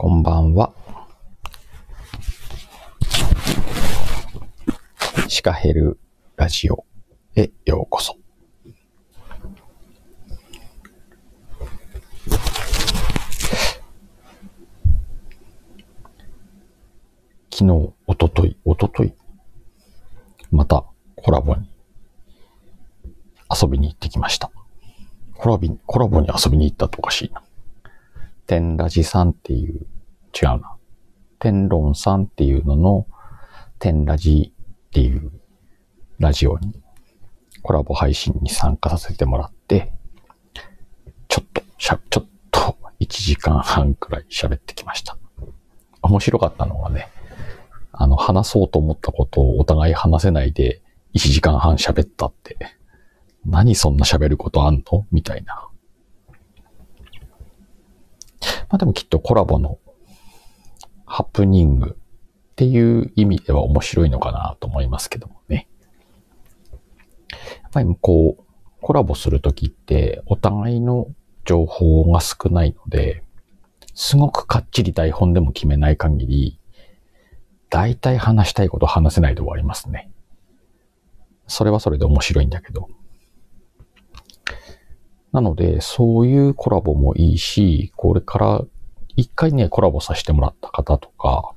こんばんは。シカヘルラジオへようこそ。昨日、おととい、おととい、またコラボに遊びに行ってきました。コラビコラボに遊びに行ったっておかしいな。天ラジさんっていう、違うな。天論さんっていうのの、天ラジっていうラジオにコラボ配信に参加させてもらって、ちょっと、しゃ、ちょっと1時間半くらい喋ってきました。面白かったのがね、あの、話そうと思ったことをお互い話せないで1時間半喋ったって、何そんな喋ることあんの？みたいな。まあでもきっとコラボのハプニングっていう意味では面白いのかなと思いますけどもね。やっぱりこう、コラボするときってお互いの情報が少ないので、すごくかっちり台本でも決めない限り、大体話したいこと話せないで終わりますね。それはそれで面白いんだけど。なので、そういうコラボもいいし、これから一回ね、コラボさせてもらった方とか、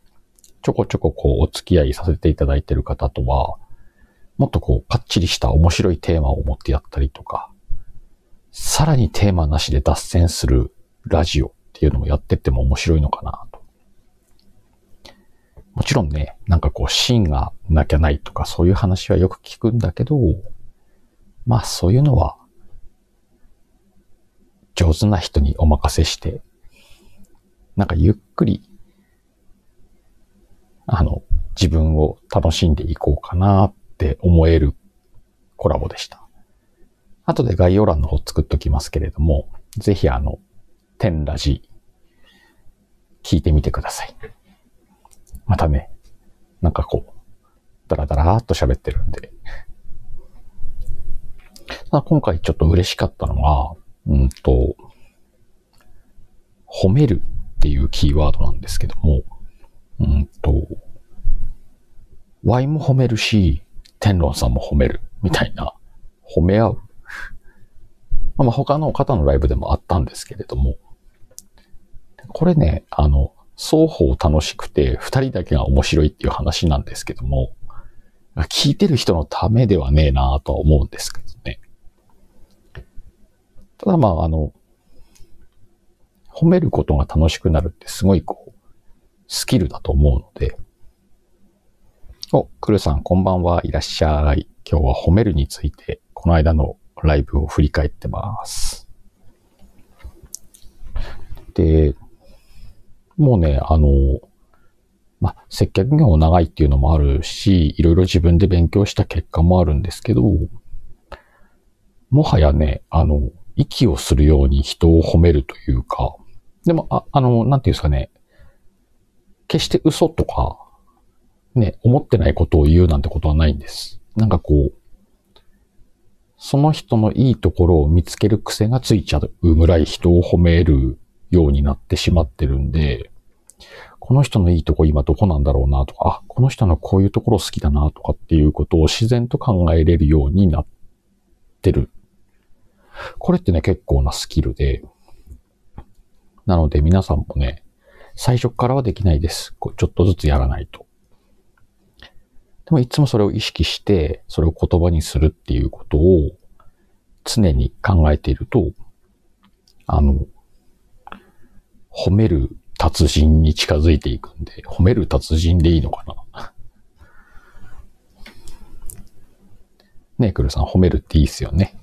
ちょこちょここうお付き合いさせていただいてる方とは、もっとこう、かっちりした面白いテーマを持ってやったりとか、さらにテーマなしで脱線するラジオっていうのもやってっても面白いのかなと。もちろんね、なんかこう、シーンがなきゃないとか、そういう話はよく聞くんだけど、まあそういうのは上手な人にお任せして、なんかゆっくり、あの、自分を楽しんでいこうかなって思えるコラボでした。後で概要欄の方作っときますけれども、ぜひあの、天ラジ、聞いてみてください。またね、なんかこう、ダラダラーっと喋ってるんで。今回ちょっと嬉しかったのは、うんと、褒めるっていうキーワードなんですけども、うんと、Y も褒めるし、天論さんも褒めるみたいな、褒め合う。まあ他の方のライブでもあったんですけれども、これね、あの、双方楽しくて二人だけが面白いっていう話なんですけども、聞いてる人のためではねえなぁとは思うんですけどね。ただまあ、あの、褒めることが楽しくなるってすごいこう、スキルだと思うので。お、クルさんこんばんはいらっしゃい。今日は褒めるについて、この間のライブを振り返ってます。で、もうね、あの、ま接客業長いっていうのもあるし、いろいろ自分で勉強した結果もあるんですけど、もはやね、あの、息をするように人を褒めるというか、でも、あ、あの、なんていうんですかね、決して嘘とか、ね、思ってないことを言うなんてことはないんです。なんかこう、その人のいいところを見つける癖がついちゃうぐらい人を褒めるようになってしまってるんで、この人のいいとこ今どこなんだろうなとか、あ、この人のこういうところ好きだなとかっていうことを自然と考えれるようになってるこれってね、結構なスキルで、なので皆さんもね、最初からはできないです。こうちょっとずつやらないと。でもいつもそれを意識して、それを言葉にするっていうことを常に考えていると、あの、褒める達人に近づいていくんで、褒める達人でいいのかな？ねえ、クルさん褒めるっていいっすよね。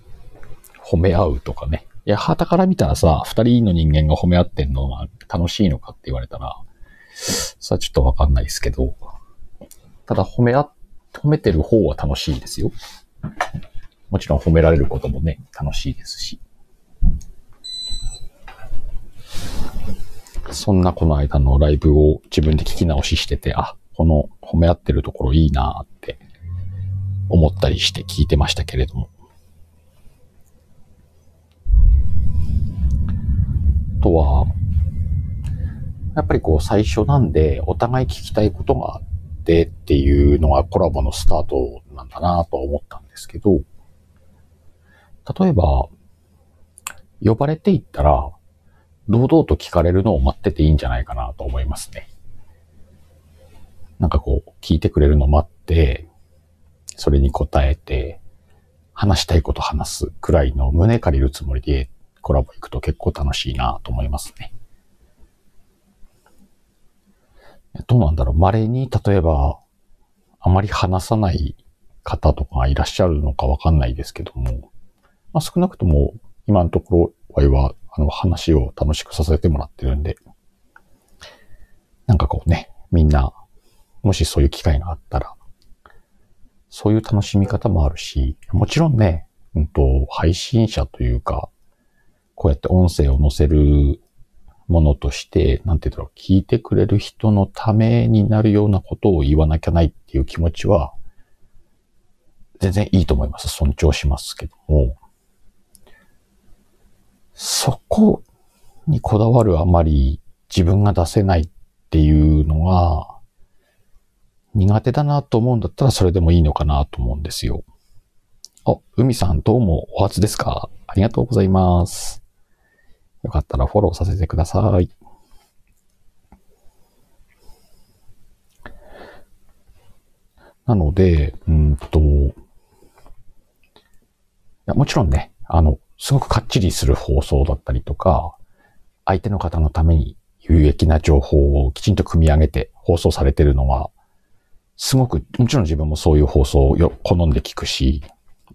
褒め合うとかね。いや、旗から見たらさ、二人の人間が褒め合ってんのが楽しいのかって言われたら、さあちょっとわかんないですけど、ただ褒め合、褒めてる方は楽しいですよ。もちろん褒められることもね、楽しいですし。そんなこの間のライブを自分で聞き直ししてて、あ、この褒め合ってるところいいなって思ったりして聞いてましたけれども。とは、やっぱりこう最初なんでお互い聞きたいことがあってっていうのがコラボのスタートなんだなと思ったんですけど、例えば、呼ばれていったら、堂々と聞かれるのを待ってていいんじゃないかなと思いますね。なんかこう、聞いてくれるのを待って、それに答えて、話したいこと話すくらいの胸借りるつもりでコラボ行くと結構楽しいなと思いますね。どうなんだろう稀に、例えば、あまり話さない方とかいらっしゃるのかわかんないですけども、まあ、少なくとも今のところは、あの話を楽しくさせてもらってるんで、なんかこうね、みんな、もしそういう機会があったら、そういう楽しみ方もあるし、もちろんね、うんと、配信者というか、こうやって音声を載せるものとして、なんて言うんだろう、聞いてくれる人のためになるようなことを言わなきゃないっていう気持ちは、全然いいと思います。尊重しますけども、そこにこだわるあまり自分が出せないっていうのが、苦手だなと思うんだったらそれでもいいのかなと思うんですよ。あ、海さんどうもお初ですか？ありがとうございます。よかったらフォローさせてください。なので、うんと、いやもちろんね、あの、すごくかっちりする放送だったりとか、相手の方のために有益な情報をきちんと組み上げて放送されてるのは、すごく、もちろん自分もそういう放送をよ好んで聞くし、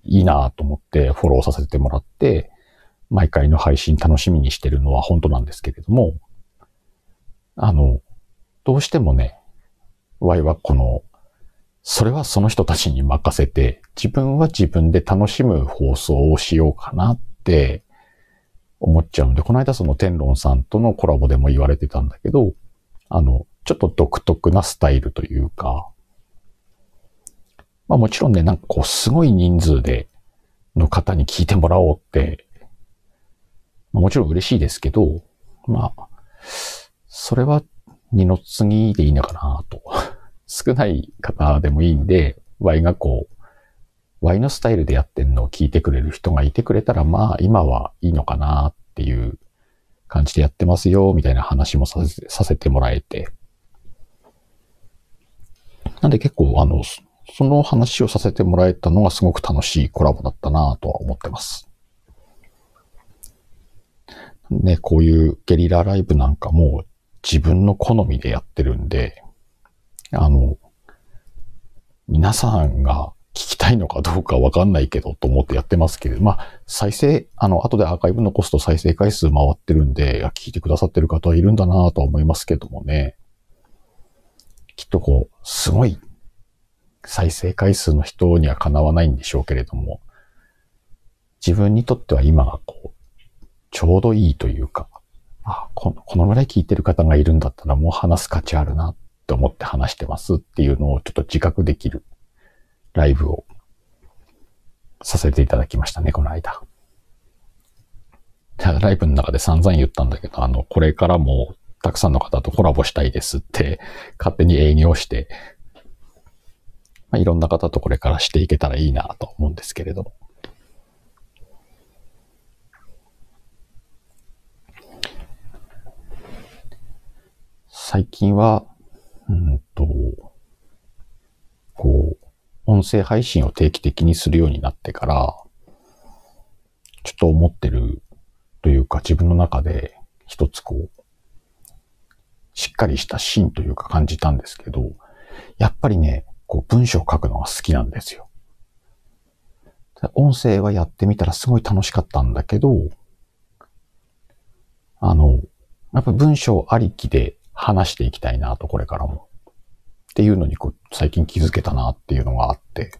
いいなと思ってフォローさせてもらって、毎回の配信楽しみにしてるのは本当なんですけれども、あの、どうしてもね、ワイはこの、それはその人たちに任せて、自分は自分で楽しむ放送をしようかなって思っちゃうんで、この間その天論さんとのコラボでも言われてたんだけど、あの、ちょっと独特なスタイルというか、まあもちろんね、なんかこうすごい人数での方に聞いてもらおうって、もちろん嬉しいですけど、まあ、それは二の次でいいのかなと。少ない方でもいいんで、Y がこう、Y のスタイルでやってんのを聞いてくれる人がいてくれたら、まあ今はいいのかなっていう感じでやってますよ、みたいな話もさせさせてもらえて。なんで結構あの、その話をさせてもらえたのがすごく楽しいコラボだったなとは思ってます。ね、こういうゲリラライブなんかも自分の好みでやってるんで、あの、皆さんが聞きたいのかどうかわかんないけどと思ってやってますけど、まあ、再生、あの、後でアーカイブ残すと再生回数回ってるんで、聞いてくださってる方はいるんだなとは思いますけどもね。きっとこう、すごい再生回数の人にはかなわないんでしょうけれども、自分にとっては今がこう、ちょうどいいというか、あこの、このぐらい聞いてる方がいるんだったらもう話す価値あるなって思って話してますっていうのをちょっと自覚できるライブをさせていただきましたね、この間。ライブの中で散々言ったんだけど、あの、これからもたくさんの方とコラボしたいですって勝手に営業して、まあ、いろんな方とこれからしていけたらいいなと思うんですけれども。最近は、うんと、こう、音声配信を定期的にするようになってから、ちょっと思ってるというか自分の中で一つこう、しっかりした芯というか感じたんですけど、やっぱりね、こう文章を書くのが好きなんですよ。音声はやってみたらすごい楽しかったんだけど、あの、やっぱ文章ありきで話していきたいなと、これからも。っていうのにこう、最近気づけたなっていうのがあって。だ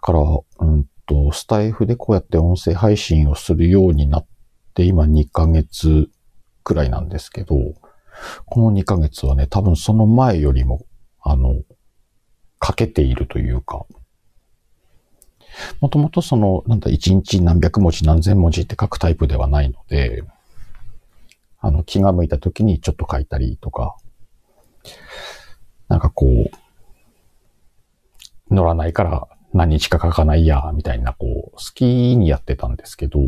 から、うんと、スタイフでこうやって音声配信をするようになって、今2ヶ月くらいなんですけど、この2ヶ月はね、多分その前よりも、あの、かけているというか、もともとその、なんだ、1日何百文字何千文字って書くタイプではないので、あの、気が向いた時にちょっと書いたりとか、なんかこう、乗らないから何日か書かないや、みたいな、こう、好きにやってたんですけど、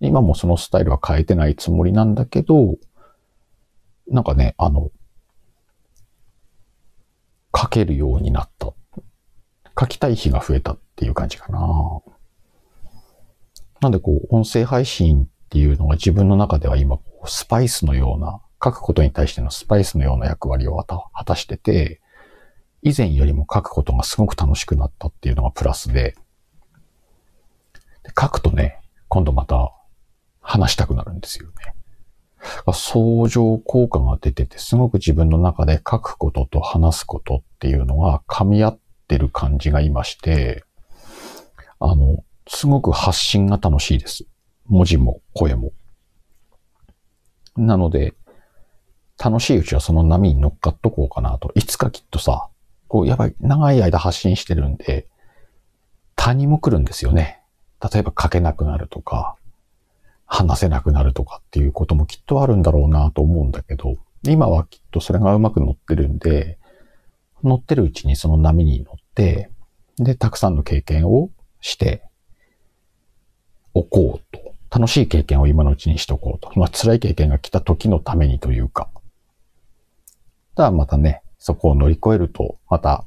今もそのスタイルは変えてないつもりなんだけど、なんかね、あの、書けるようになった。書きたい日が増えたっていう感じかな。なんでこう、音声配信っていうのが自分の中では今、スパイスのような、書くことに対してのスパイスのような役割を果たしてて、以前よりも書くことがすごく楽しくなったっていうのがプラスで、で書くとね、今度また話したくなるんですよね。相乗効果が出てて、すごく自分の中で書くことと話すことっていうのが噛み合ってる感じがいまして、あの、すごく発信が楽しいです。文字も声も。なので、楽しいうちはその波に乗っかっとこうかなと。いつかきっとさ、こう、やばい、長い間発信してるんで、他にも来るんですよね。例えば書けなくなるとか、話せなくなるとかっていうこともきっとあるんだろうなと思うんだけど、今はきっとそれがうまく乗ってるんで、乗ってるうちにその波に乗って、で、たくさんの経験をしておこうと。楽しい経験を今のうちにしとこうと。まあ、辛い経験が来た時のためにというか。ただまたね、そこを乗り越えると、また、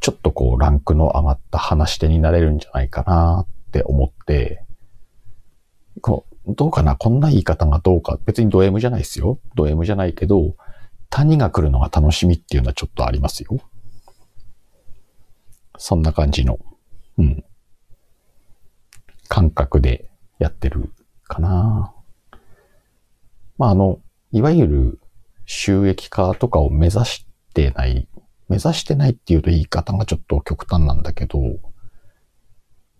ちょっとこう、ランクの上がった話し手になれるんじゃないかなって思って、こう、どうかな？こんな言い方がどうか。別にド M じゃないですよ。ド M じゃないけど、谷が来るのが楽しみっていうのはちょっとありますよ。そんな感じの、うん。感覚でやってるかな。まあ、あの、いわゆる収益化とかを目指してない、目指してないっていうと言い方がちょっと極端なんだけど、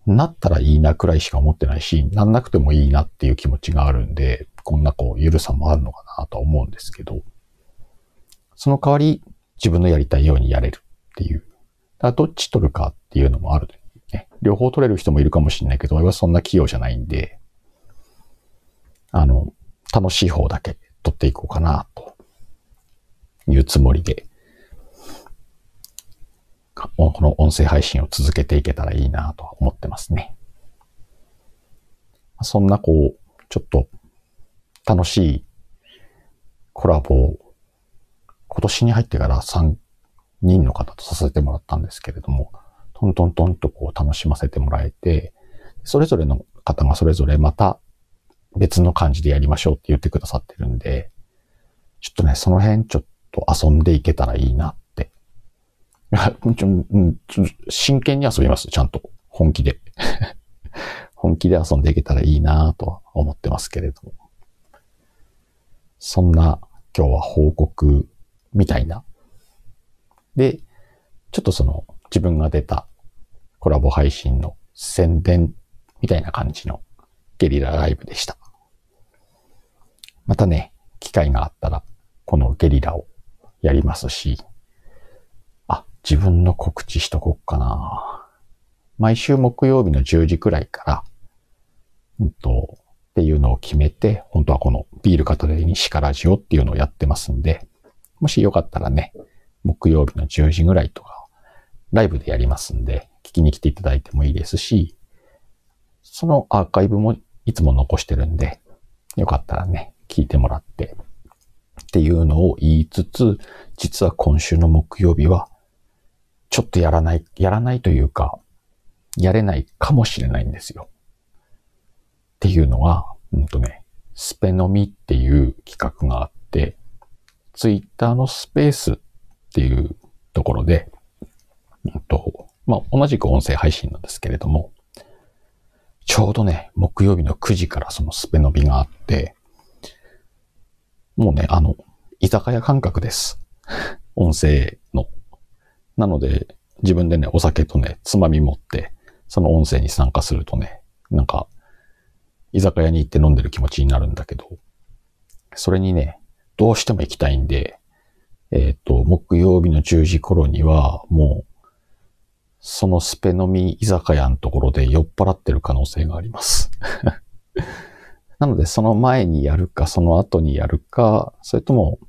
なったらいいなくらいしか思ってないし、なんなくてもいいなっていう気持ちがあるんで、こんなこう、ゆるさもあるのかなとは思うんですけど、その代わり自分のやりたいようにやれるっていう。だどっち取るかっていうのもある、両方取れる人もいるかもしれないけど、俺はそんな器用じゃないんで、あの、楽しい方だけ取っていこうかな、というつもりでこの音声配信を続けていけたらいいなと思ってますね。そんなこう、ちょっと楽しいコラボを今年に入ってから3人の方とさせてもらったんですけれども、トントントンとこう楽しませてもらえて、それぞれの方がそれぞれまた別の感じでやりましょうって言ってくださってるんで、ちょっとね、その辺ちょっと遊んでいけたらいいなって真剣に遊びます、ちゃんと。本気で。本気で遊んでいけたらいいなとは思ってますけれども。そんな今日は報告みたいな。で、ちょっとその自分が出たコラボ配信の宣伝みたいな感じのゲリラライブでした。またね、機会があったらこのゲリラをやりますし、あ自分の告知しとこっかな。毎週木曜日の10時くらいから、うんと、っていうのを決めて、本当はこのビール片手にシカラジオっていうのをやってますんで、もしよかったらね、木曜日の10時ぐらいとか、ライブでやりますんで、聞きに来ていただいてもいいですし、そのアーカイブもいつも残してるんで、よかったらね、聞いてもらって、っていうのを言いつつ、実は今週の木曜日はちょっとやらない、やらないというか、やれないかもしれないんですよ。っていうのは、うんとね、スペノミっていう企画があって、ツイッターのスペースっていうところで、うんと、まあ、同じく音声配信なんですけれども、ちょうどね、木曜日の9時からそのスペノビがあって、もうね、あの、居酒屋感覚です。音声のなので、自分でね、お酒とね、つまみ持って、その音声に参加するとね、なんか、居酒屋に行って飲んでる気持ちになるんだけど、それにね、どうしても行きたいんで、えっ、ー、と、木曜日の10時頃には、もう、そのスペ飲み居酒屋のところで酔っ払ってる可能性があります。なので、その前にやるか、その後にやるか、それとも、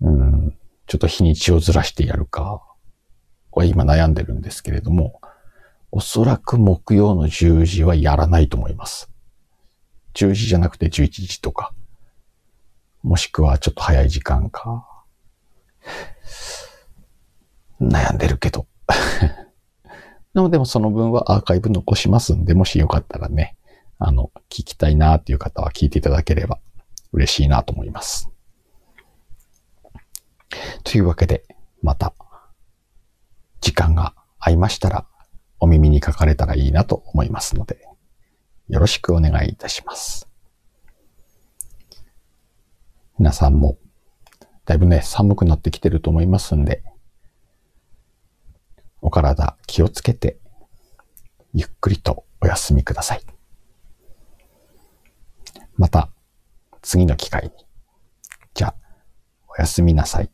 うん、ちょっと日にちをずらしてやるか、は今悩んでるんですけれども、おそらく木曜の10時はやらないと思います。10時じゃなくて11時とか、もしくはちょっと早い時間か。悩んでるけど。でもでその分はアーカイブ残しますんで、もしよかったらね、あの、聞きたいなっていう方は聞いていただければ嬉しいなと思います。というわけで、また、時間が合いましたら、お耳に書かれたらいいなと思いますので、よろしくお願いいたします。皆さんも、だいぶね、寒くなってきてると思いますんで、体気をつけて、ゆっくりとお休みください。また次の機会に。じゃあ、おやすみなさい。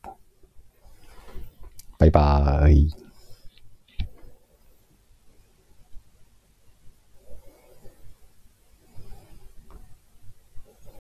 バイバーイ。